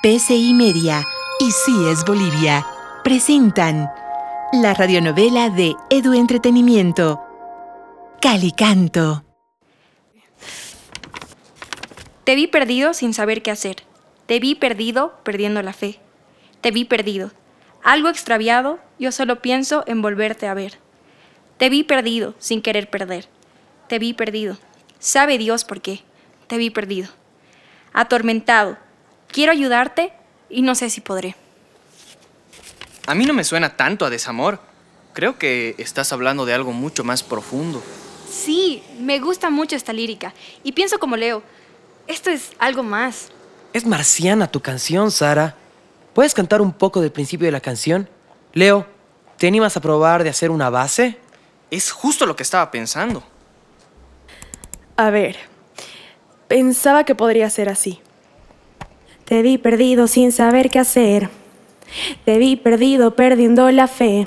PCI Media y Sí es Bolivia presentan la radionovela de Edu Entretenimiento, Calicanto. Te vi perdido sin saber qué hacer. Te vi perdido perdiendo la fe. Te vi perdido. Algo extraviado, yo solo pienso en volverte a ver. Te vi perdido sin querer perder. Te vi perdido. Sabe Dios por qué. Te vi perdido. Atormentado. Quiero ayudarte y no sé si podré. A mí no me suena tanto a desamor. Creo que estás hablando de algo mucho más profundo. Sí, me gusta mucho esta lírica. Y pienso como Leo. Esto es algo más. Es marciana tu canción, Sara. ¿Puedes cantar un poco del principio de la canción? Leo, ¿te animas a probar de hacer una base? Es justo lo que estaba pensando. A ver, pensaba que podría ser así. Te vi perdido sin saber qué hacer. Te vi perdido perdiendo la fe.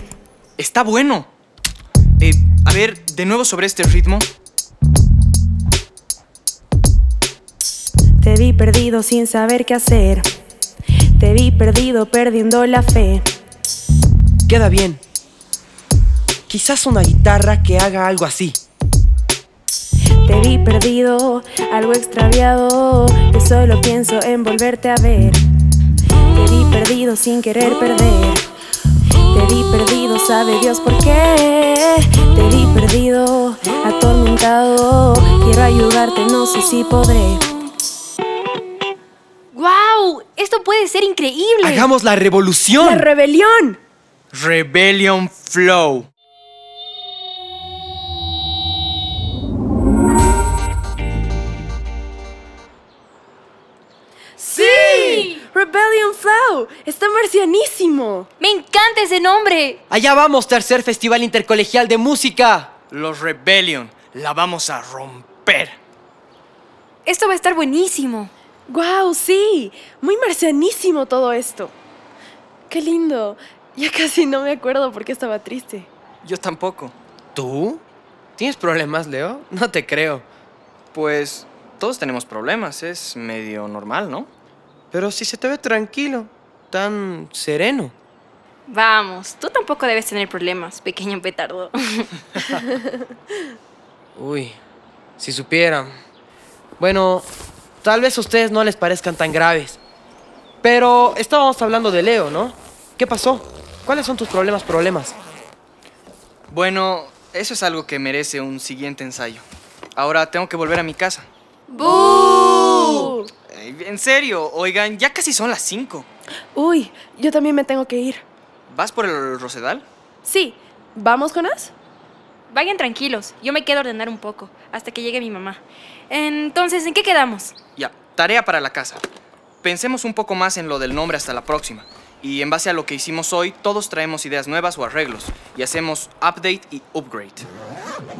Está bueno. Eh, a ver, de nuevo sobre este ritmo. Te vi perdido sin saber qué hacer. Te vi perdido perdiendo la fe. Queda bien. Quizás una guitarra que haga algo así. Te vi perdido, algo extraviado. Yo solo pienso en volverte a ver. Te vi perdido sin querer perder. Te vi perdido, sabe Dios por qué. Te vi perdido, atormentado. Quiero ayudarte, no sé si podré. ¡Wow! Esto puede ser increíble. ¡Hagamos la revolución! ¡La rebelión! Rebellion Flow. Rebellion Flow. Está marcianísimo. Me encanta ese nombre. Allá vamos, tercer Festival Intercolegial de Música. Los Rebellion. La vamos a romper. Esto va a estar buenísimo. ¡Guau! sí. Muy marcianísimo todo esto. Qué lindo. Ya casi no me acuerdo por qué estaba triste. Yo tampoco. ¿Tú? ¿Tienes problemas, Leo? No te creo. Pues todos tenemos problemas. Es medio normal, ¿no? Pero si se te ve tranquilo, tan sereno. Vamos, tú tampoco debes tener problemas, pequeño petardo. Uy, si supieran. Bueno, tal vez a ustedes no les parezcan tan graves. Pero estábamos hablando de Leo, ¿no? ¿Qué pasó? ¿Cuáles son tus problemas, problemas? Bueno, eso es algo que merece un siguiente ensayo. Ahora tengo que volver a mi casa. ¡Bú! En serio, oigan, ya casi son las 5. Uy, yo también me tengo que ir. ¿Vas por el Rosedal? Sí, ¿vamos, Jonas? Vayan tranquilos, yo me quedo a ordenar un poco, hasta que llegue mi mamá. Entonces, ¿en qué quedamos? Ya, tarea para la casa. Pensemos un poco más en lo del nombre hasta la próxima. Y en base a lo que hicimos hoy, todos traemos ideas nuevas o arreglos. Y hacemos update y upgrade.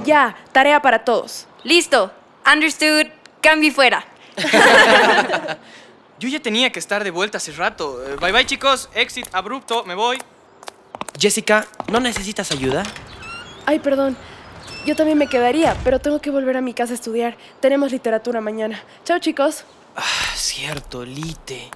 Ya, tarea para todos. Listo, understood, cambio y fuera. Yo ya tenía que estar de vuelta hace rato. Eh, Bye bye chicos, exit abrupto, me voy. Jessica, ¿no necesitas ayuda? Ay, perdón. Yo también me quedaría, pero tengo que volver a mi casa a estudiar. Tenemos literatura mañana. Chao, chicos. Ah, cierto, Lite.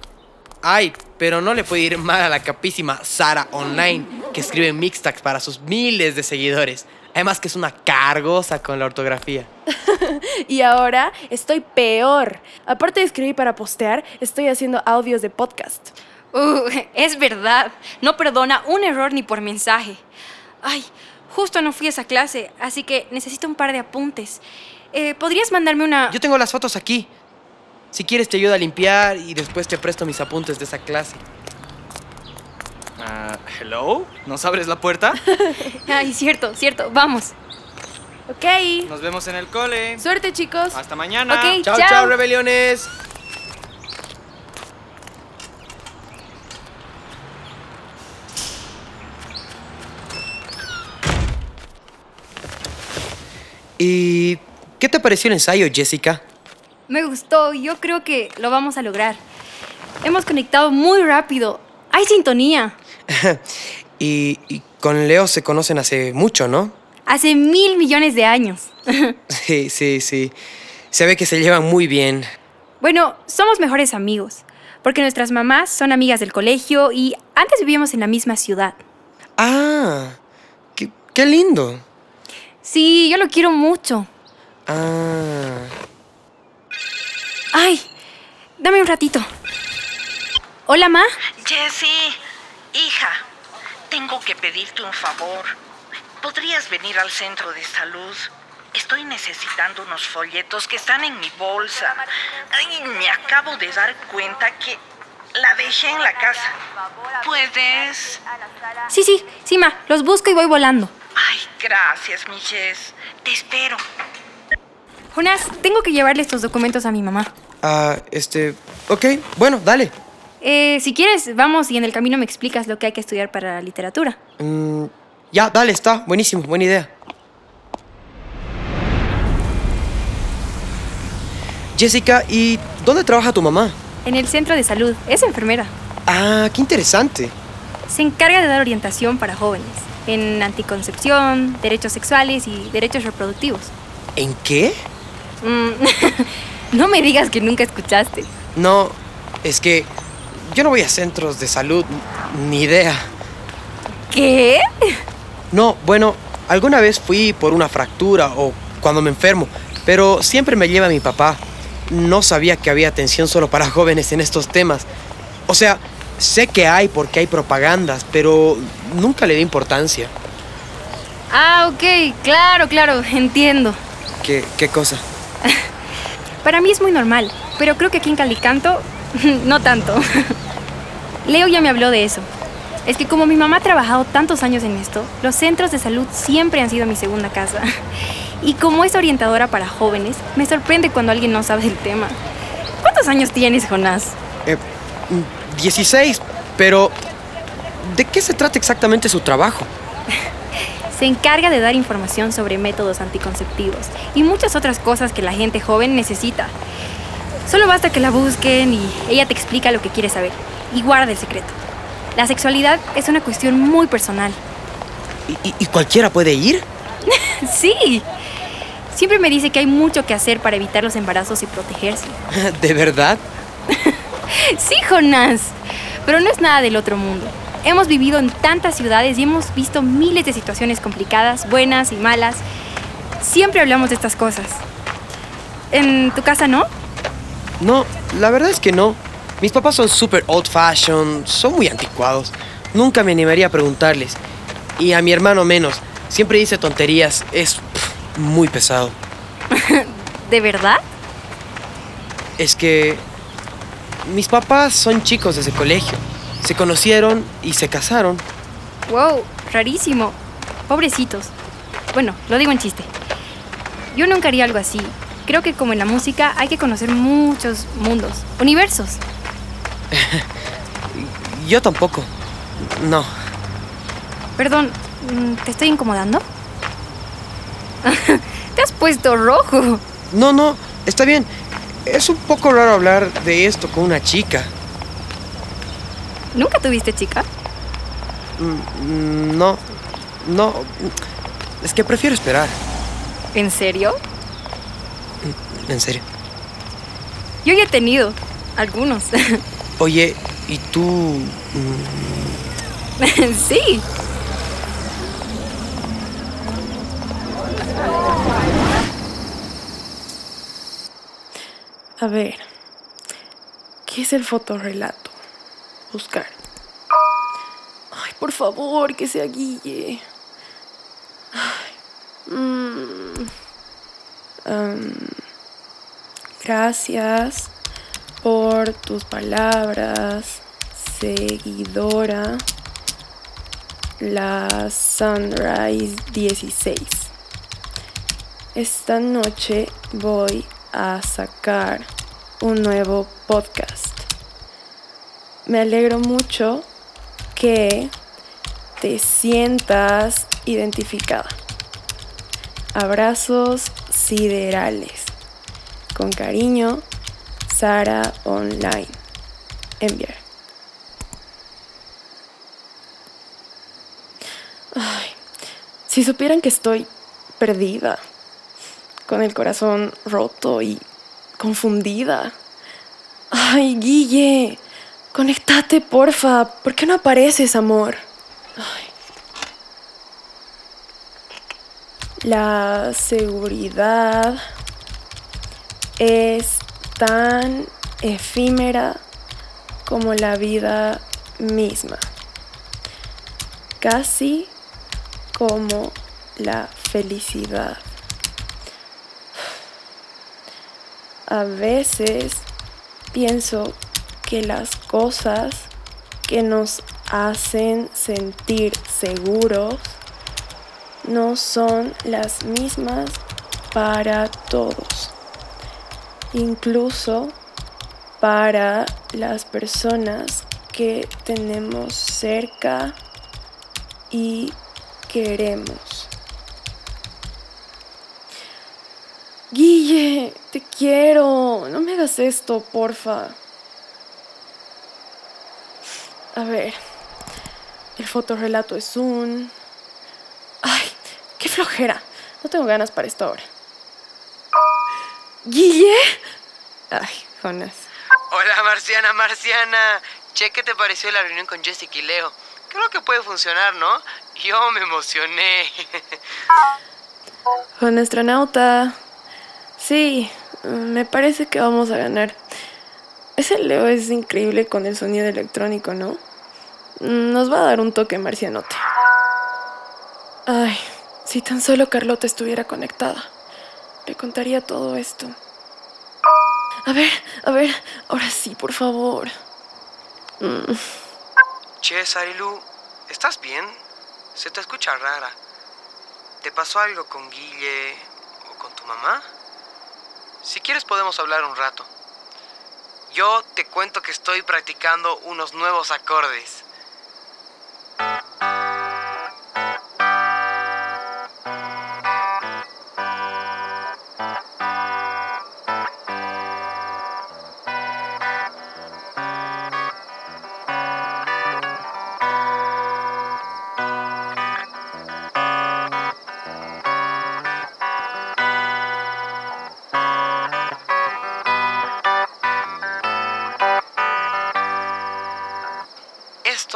Ay, pero no le puede ir mal a la capísima Sara Online, que escribe mixtacks para sus miles de seguidores. Además que es una cargosa con la ortografía. Y ahora estoy peor. Aparte de escribir para postear, estoy haciendo audios de podcast. Uh, es verdad, no perdona un error ni por mensaje. Ay, justo no fui a esa clase, así que necesito un par de apuntes. Eh, ¿Podrías mandarme una...? Yo tengo las fotos aquí. Si quieres te ayudo a limpiar y después te presto mis apuntes de esa clase. ¿Hello? ¿Nos abres la puerta? Ay, cierto, cierto, vamos. Ok. Nos vemos en el cole. Suerte, chicos. Hasta mañana. Ok. Chao, Chao. chao, rebeliones. ¿Y qué te pareció el ensayo, Jessica? Me gustó, yo creo que lo vamos a lograr. Hemos conectado muy rápido. Hay sintonía. y, y con Leo se conocen hace mucho, ¿no? Hace mil millones de años. Sí, sí, sí. Se ve que se llevan muy bien. Bueno, somos mejores amigos. porque nuestras mamás son amigas del colegio y antes vivíamos en la misma ciudad. Ah, qué, qué lindo. Sí, yo lo quiero mucho. Ah. Ay, dame un ratito. Hola, Ma. Jessie, hija, tengo que pedirte un favor. ¿Podrías venir al centro de salud? Estoy necesitando unos folletos que están en mi bolsa. Ay, me acabo de dar cuenta que la dejé en la casa. ¿Puedes? Sí, sí, sí, Ma. Los busco y voy volando. Ay, gracias, mi Jess. Te espero. Jonas, tengo que llevarle estos documentos a mi mamá. Ah, este. Ok, bueno, dale. Eh, si quieres, vamos y en el camino me explicas lo que hay que estudiar para la literatura. Mm, ya, dale, está. Buenísimo, buena idea. Jessica, ¿y dónde trabaja tu mamá? En el centro de salud. Es enfermera. Ah, qué interesante. Se encarga de dar orientación para jóvenes en anticoncepción, derechos sexuales y derechos reproductivos. ¿En qué? Mm, no me digas que nunca escuchaste. No, es que yo no voy a centros de salud, ni idea. ¿Qué? No, bueno, alguna vez fui por una fractura o cuando me enfermo, pero siempre me lleva mi papá. No sabía que había atención solo para jóvenes en estos temas. O sea, sé que hay porque hay propagandas, pero nunca le di importancia. Ah, ok, claro, claro, entiendo. ¿Qué, qué cosa? Para mí es muy normal, pero creo que aquí en Calicanto, no tanto. Leo ya me habló de eso. Es que como mi mamá ha trabajado tantos años en esto, los centros de salud siempre han sido mi segunda casa. Y como es orientadora para jóvenes, me sorprende cuando alguien no sabe del tema. ¿Cuántos años tienes, Jonás? Eh, 16, pero ¿de qué se trata exactamente su trabajo? Se encarga de dar información sobre métodos anticonceptivos y muchas otras cosas que la gente joven necesita. Solo basta que la busquen y ella te explica lo que quiere saber y guarda el secreto. La sexualidad es una cuestión muy personal. ¿Y, cualquiera puede ir? Sí. Siempre me dice que hay mucho que hacer para evitar los embarazos y protegerse. ¿De verdad? Sí, Jonás. Pero no es nada del otro mundo. Hemos vivido en tantas ciudades y hemos visto miles de situaciones complicadas, buenas y malas. Siempre hablamos de estas cosas. ¿En tu casa no? No, la verdad es que no. Mis papás son súper old fashion, son muy anticuados. Nunca me animaría a preguntarles. Y a mi hermano menos. Siempre dice tonterías. Es pff, muy pesado. ¿De verdad? Es que mis papás son chicos de ese colegio. Se conocieron y se casaron. Wow, rarísimo. Pobrecitos. Bueno, lo digo en chiste. Yo nunca haría algo así. Creo que como en la música hay que conocer muchos mundos, universos. Yo tampoco. No. Perdón, mm, ¿te estoy incomodando? te has puesto rojo. No, no, está bien. Es un poco raro hablar de esto con una chica. ¿Nunca tuviste chica? Mm, No, no. Es que prefiero esperar. ¿En serio? En serio. Yo ya he tenido algunos. Oye, ¿y tú? sí. A ver, ¿qué es el fotorrelato? Buscar. Ay, por favor, que sea Guille. Mm. Gracias por tus palabras, seguidora. La Sunrise 16. Esta noche voy a sacar un nuevo podcast. Me alegro mucho que te sientas identificada. Abrazos siderales. Con cariño, Sara Online. Enviar. Ay, si supieran que estoy perdida, con el corazón roto y confundida. Ay, Guille, Conectate, porfa. ¿Por qué no apareces, amor? La seguridad es tan efímera como la vida misma, casi como la felicidad. A veces pienso que las cosas que nos hacen sentir seguros no son las mismas para todos, incluso para las personas que tenemos cerca y queremos. Guille, te quiero, no me hagas esto, porfa. A ver, el fotorrelato es un... ¡Ay! ¡Qué flojera! No tengo ganas para esto ahora. ¿Guille? Ay, Jonas. Hola, Marciana, Marciana. Che, ¿qué te pareció la reunión con Jessica y Leo? Creo que puede funcionar, ¿no? Yo me emocioné. Juan astronauta. Sí, me parece que vamos a ganar. Ese Leo es increíble con el sonido electrónico, ¿no? Nos va a dar un toque marcianote. Ay, si tan solo Carlota estuviera conectada, le contaría todo esto. A ver, a ver, ahora sí, por favor. Mm. Che, Sarilu, ¿estás bien? Se te escucha rara. ¿Te pasó algo con Guille o con tu mamá? Si quieres podemos hablar un rato. Yo te cuento que estoy practicando unos nuevos acordes.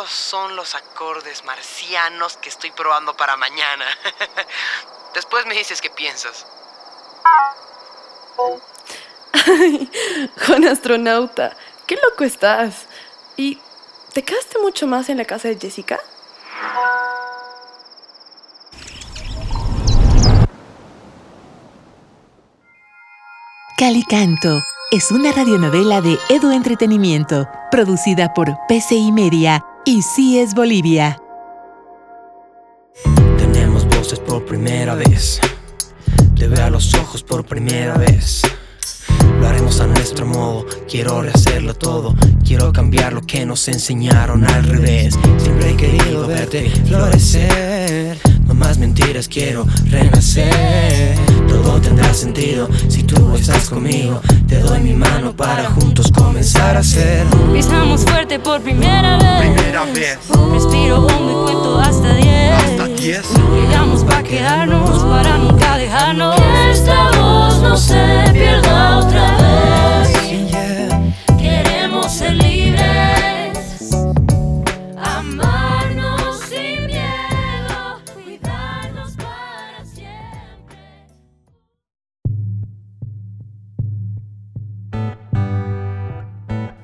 Estos son los acordes marcianos que estoy probando para mañana. Después me dices qué piensas. Ay, Juan astronauta, qué loco estás. ¿Y te quedaste mucho más en la casa de Jessica? Calicanto es una radionovela de Edu Entretenimiento, producida por PCI Media y CIES Bolivia. Tenemos voces por primera vez. Te veo a los ojos por primera vez. Lo haremos a nuestro modo. Quiero rehacerlo todo. Quiero cambiar lo que nos enseñaron al revés. Siempre he querido verte florecer. No más mentiras, quiero renacer. Todo tendrá sentido si tú estás conmigo. Te doy mi mano para juntos comenzar a hacer. Pisamos fuerte por primera vez. Primera vez. Respiro hondo y cuento hasta diez. Hasta diez. Llegamos para quedarnos, para nunca dejarnos. Que esta voz no se pierda otra vez.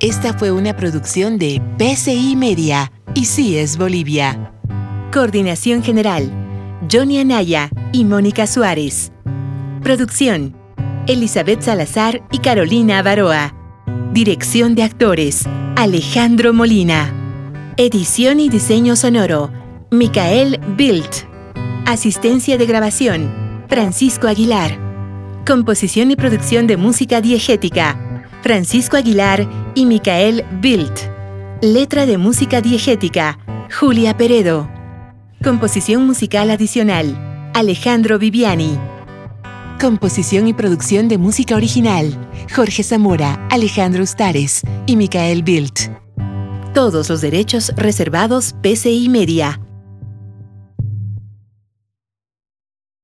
Esta fue una producción de PCI Media y CIES Bolivia. Coordinación General, Johnny Anaya y Mónica Suárez. Producción, Elizabeth Salazar y Carolina Avaroa. Dirección de actores, Alejandro Molina. Edición y diseño sonoro, Micael Bilt. Asistencia de grabación, Francisco Aguilar. Composición y producción de música diegética, Francisco Aguilar y Micael Bilt. Letra de música diegética, Julia Peredo. Composición musical adicional, Alejandro Viviani. Composición y producción de música original, Jorge Zamora, Alejandro Ustares y Micael Bilt. Todos los derechos reservados PCI Media.